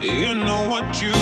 You know what you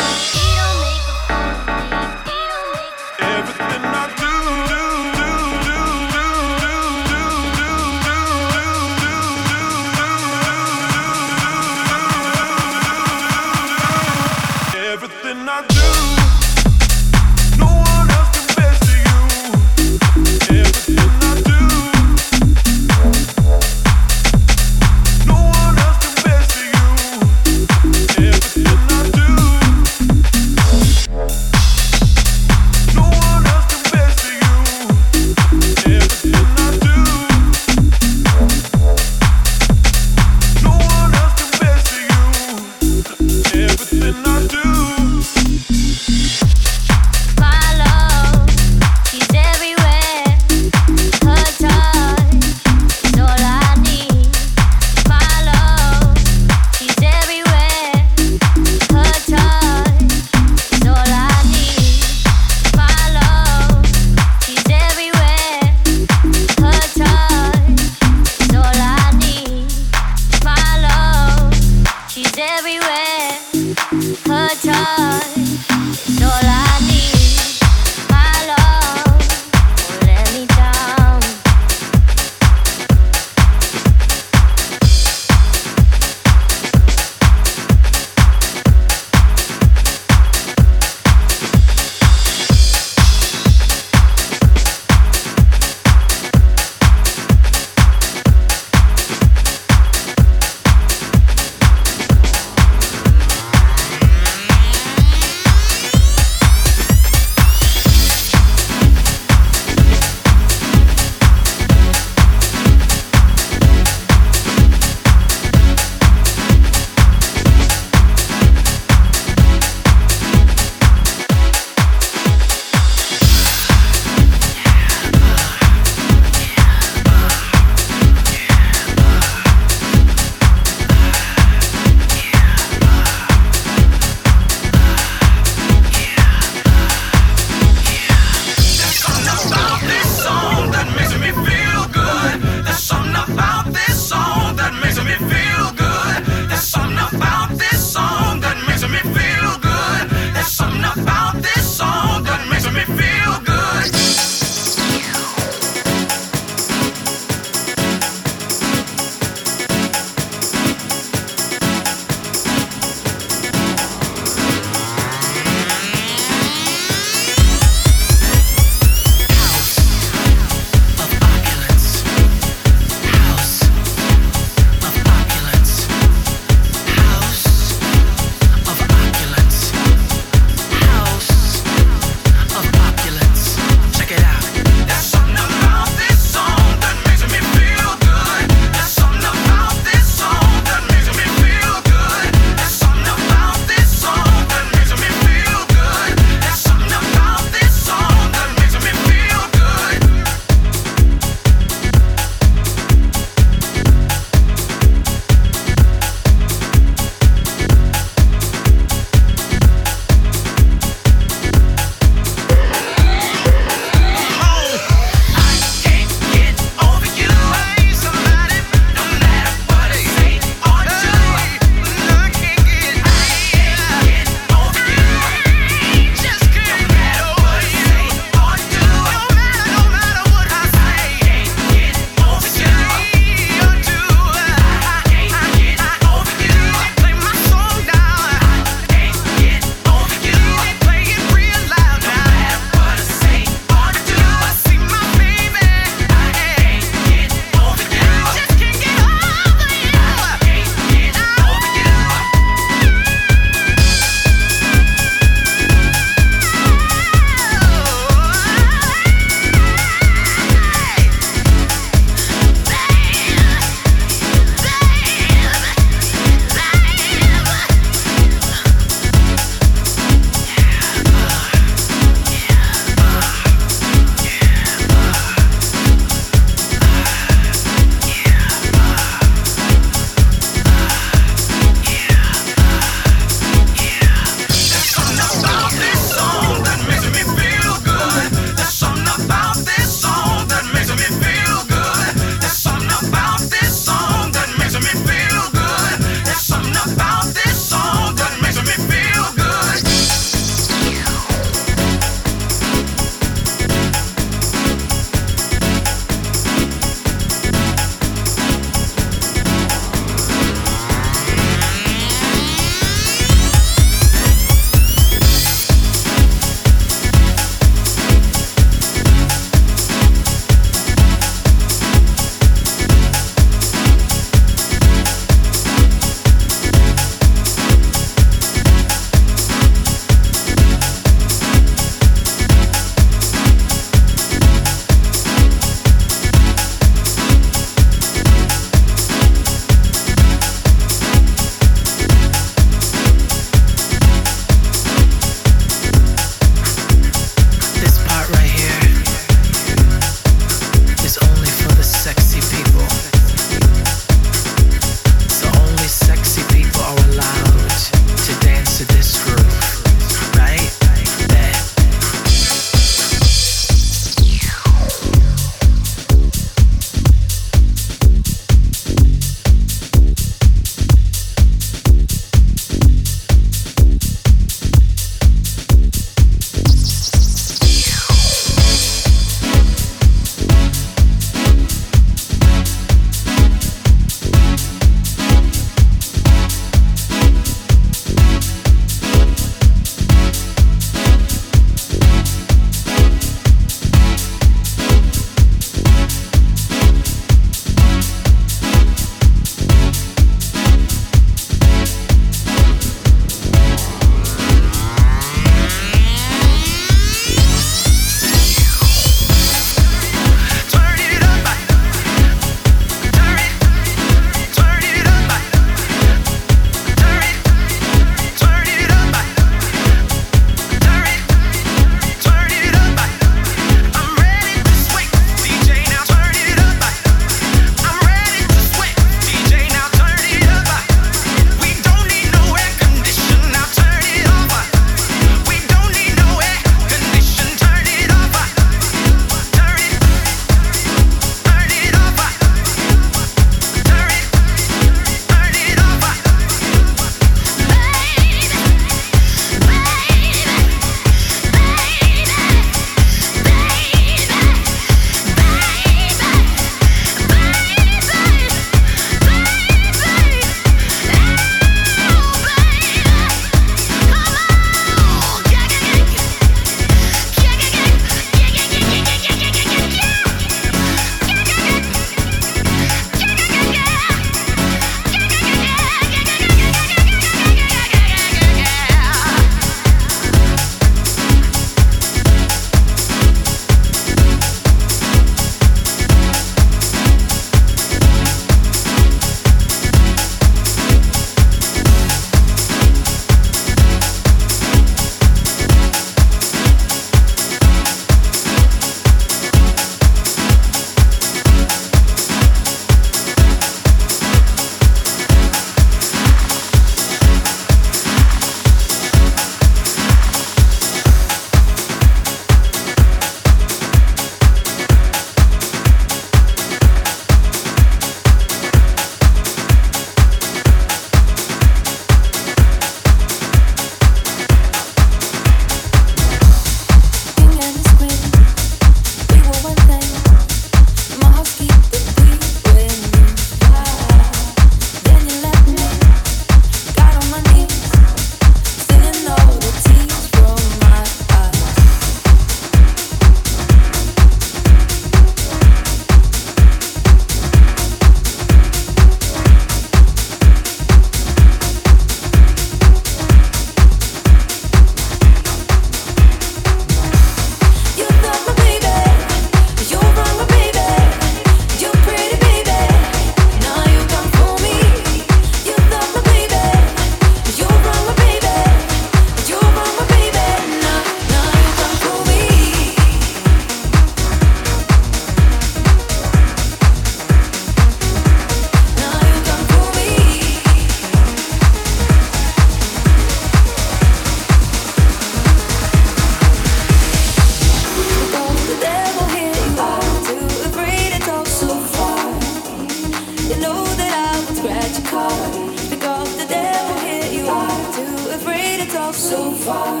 so far.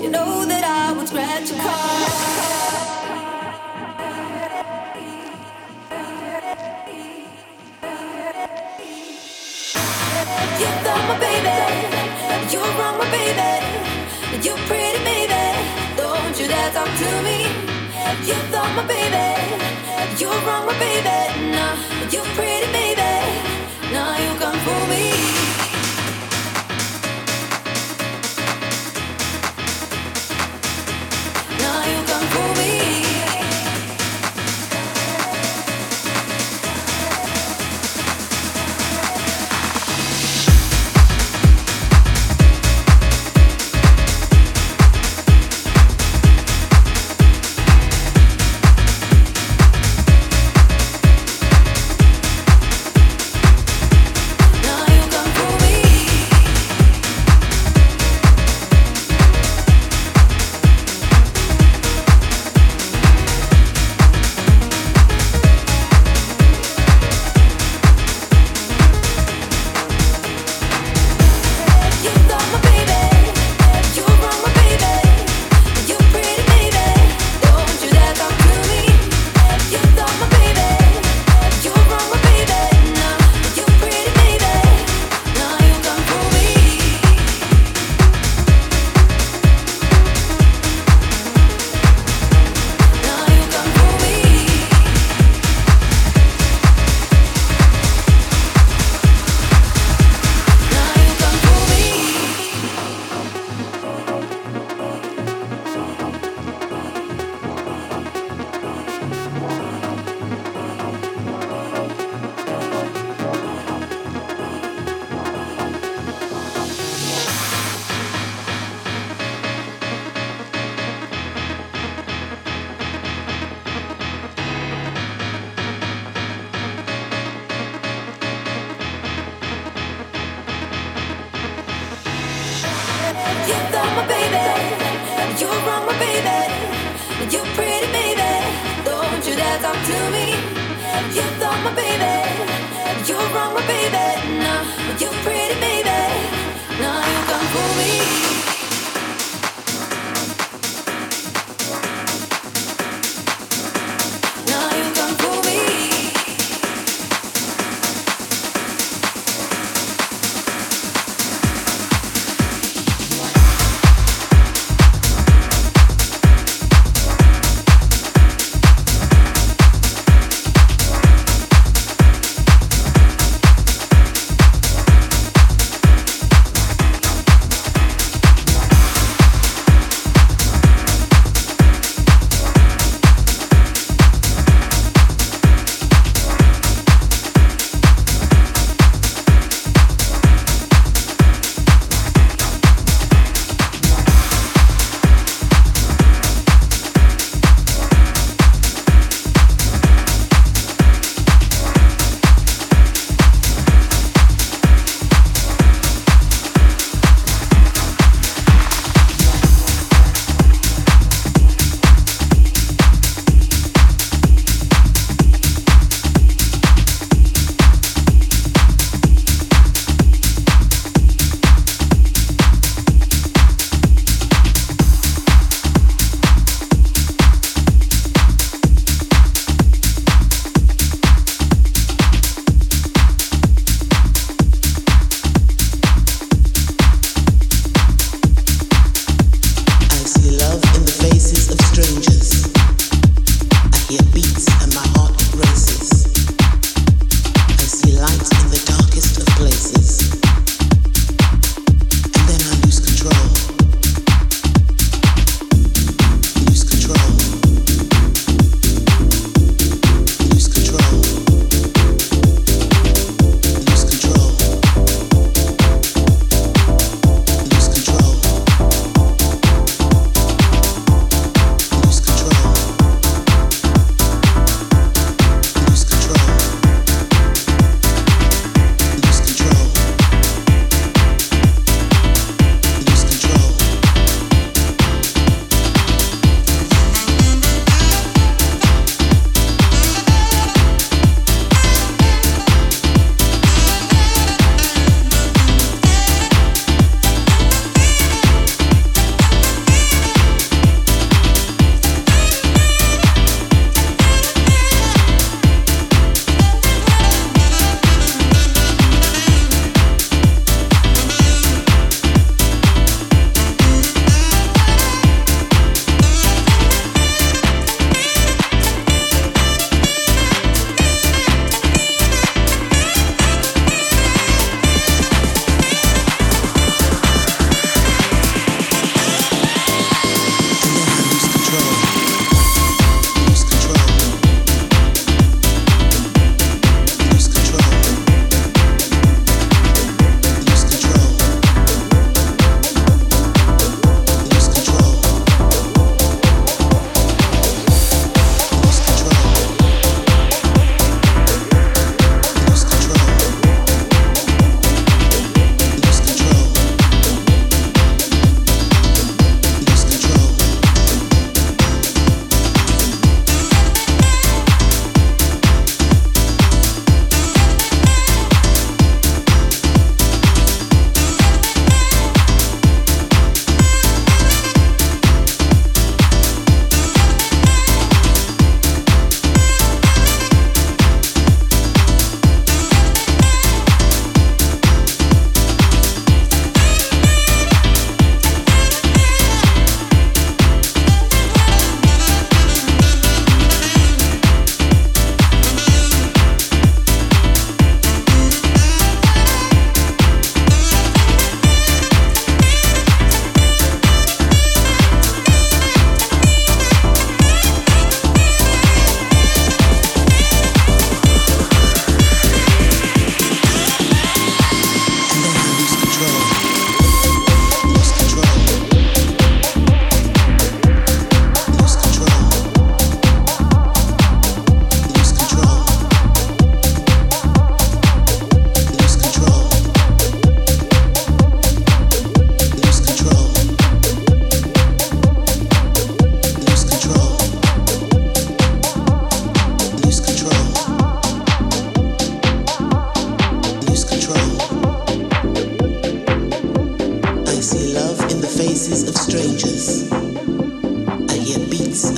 You know that I would scratch your car. You're my baby, you're wrong, my baby, you're pretty, baby. Don't you dare talk to me. You thought my baby, you're wrong, my baby. Nah, you're pretty, baby. Now nah, you come for me. hold me do me. You thought my baby, you're wrong my baby.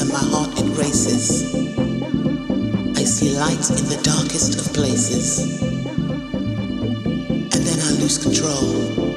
and my heart embraces. I see light in the darkest of places. And then I lose control.